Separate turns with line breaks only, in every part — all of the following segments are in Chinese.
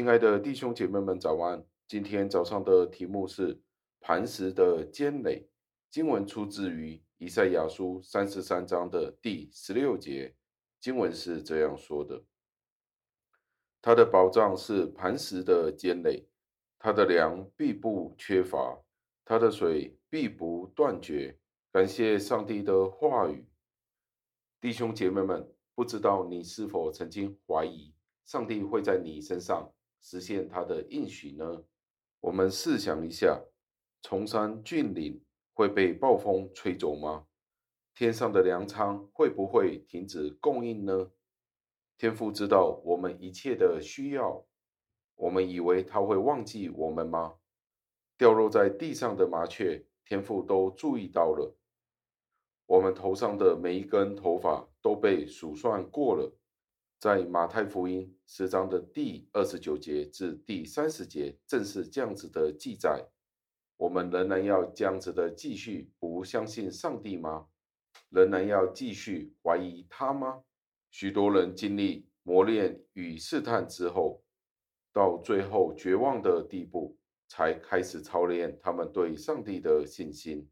亲爱的弟兄姐妹们，早安！今天早上的题目是磐石的坚垒。经文出自于以赛亚书三十三章的第十六节。经文是这样说的：“他的宝藏是磐石的坚垒，他的粮必不缺乏，他的水必不断绝。”感谢上帝的话语。弟兄姐妹们，不知道你是否曾经怀疑上帝会在你身上实现他的应许呢？我们试想一下，崇山峻岭会被暴风吹走吗？天上的粮仓会不会停止供应呢？天父知道我们一切的需要，我们以为他会忘记我们吗？掉落在地上的麻雀，天父都注意到了。我们头上的每一根头发都被数算过了。在马太福音十章的第二十九节至第三十节，正是这样子的记载。我们仍然要这样子的继续不相信上帝吗？仍然要继续怀疑他吗？许多人经历磨练与试探之后，到最后绝望的地步，才开始操练他们对上帝的信心。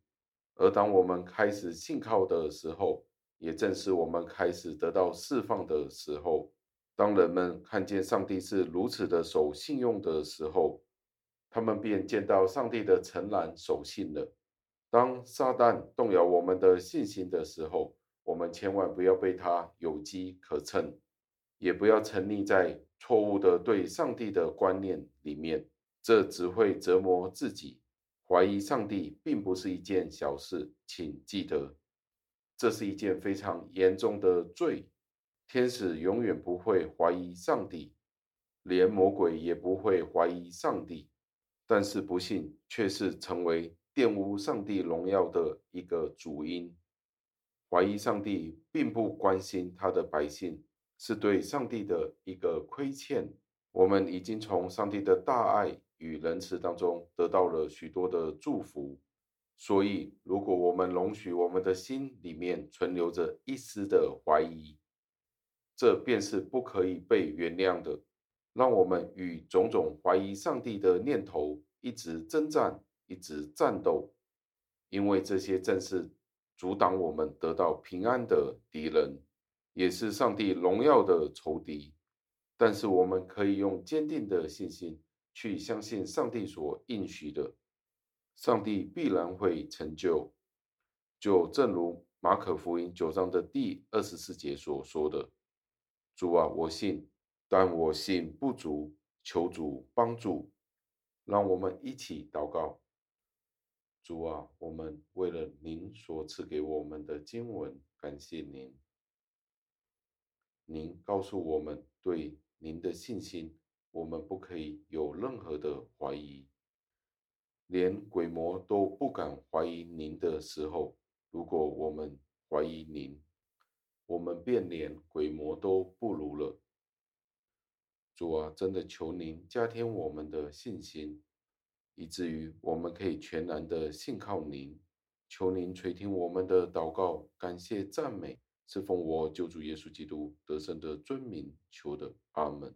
而当我们开始信靠的时候，也正是我们开始得到释放的时候。当人们看见上帝是如此的守信用的时候，他们便见到上帝的诚然守信了。当撒旦动摇我们的信心的时候，我们千万不要被他有机可乘，也不要沉溺在错误的对上帝的观念里面，这只会折磨自己。怀疑上帝并不是一件小事，请记得，这是一件非常严重的罪。天使永远不会怀疑上帝，连魔鬼也不会怀疑上帝。但是不幸却是成为玷污上帝荣耀的一个主因。怀疑上帝并不关心他的百姓，是对上帝的一个亏欠。我们已经从上帝的大爱。与仁慈当中得到了许多的祝福，所以如果我们容许我们的心里面存留着一丝的怀疑，这便是不可以被原谅的。让我们与种种怀疑上帝的念头一直征战，一直战斗，因为这些正是阻挡我们得到平安的敌人，也是上帝荣耀的仇敌。但是我们可以用坚定的信心。去相信上帝所应许的，上帝必然会成就。就正如马可福音九章的第二十四节所说的：“主啊，我信，但我信不足，求主帮助。”让我们一起祷告：主啊，我们为了您所赐给我们的经文，感谢您。您告诉我们对您的信心。我们不可以有任何的怀疑，连鬼魔都不敢怀疑您的时候，如果我们怀疑您，我们便连鬼魔都不如了。主啊，真的求您加添我们的信心，以至于我们可以全然的信靠您。求您垂听我们的祷告，感谢赞美，是奉我救主耶稣基督得胜的尊名求的，阿门。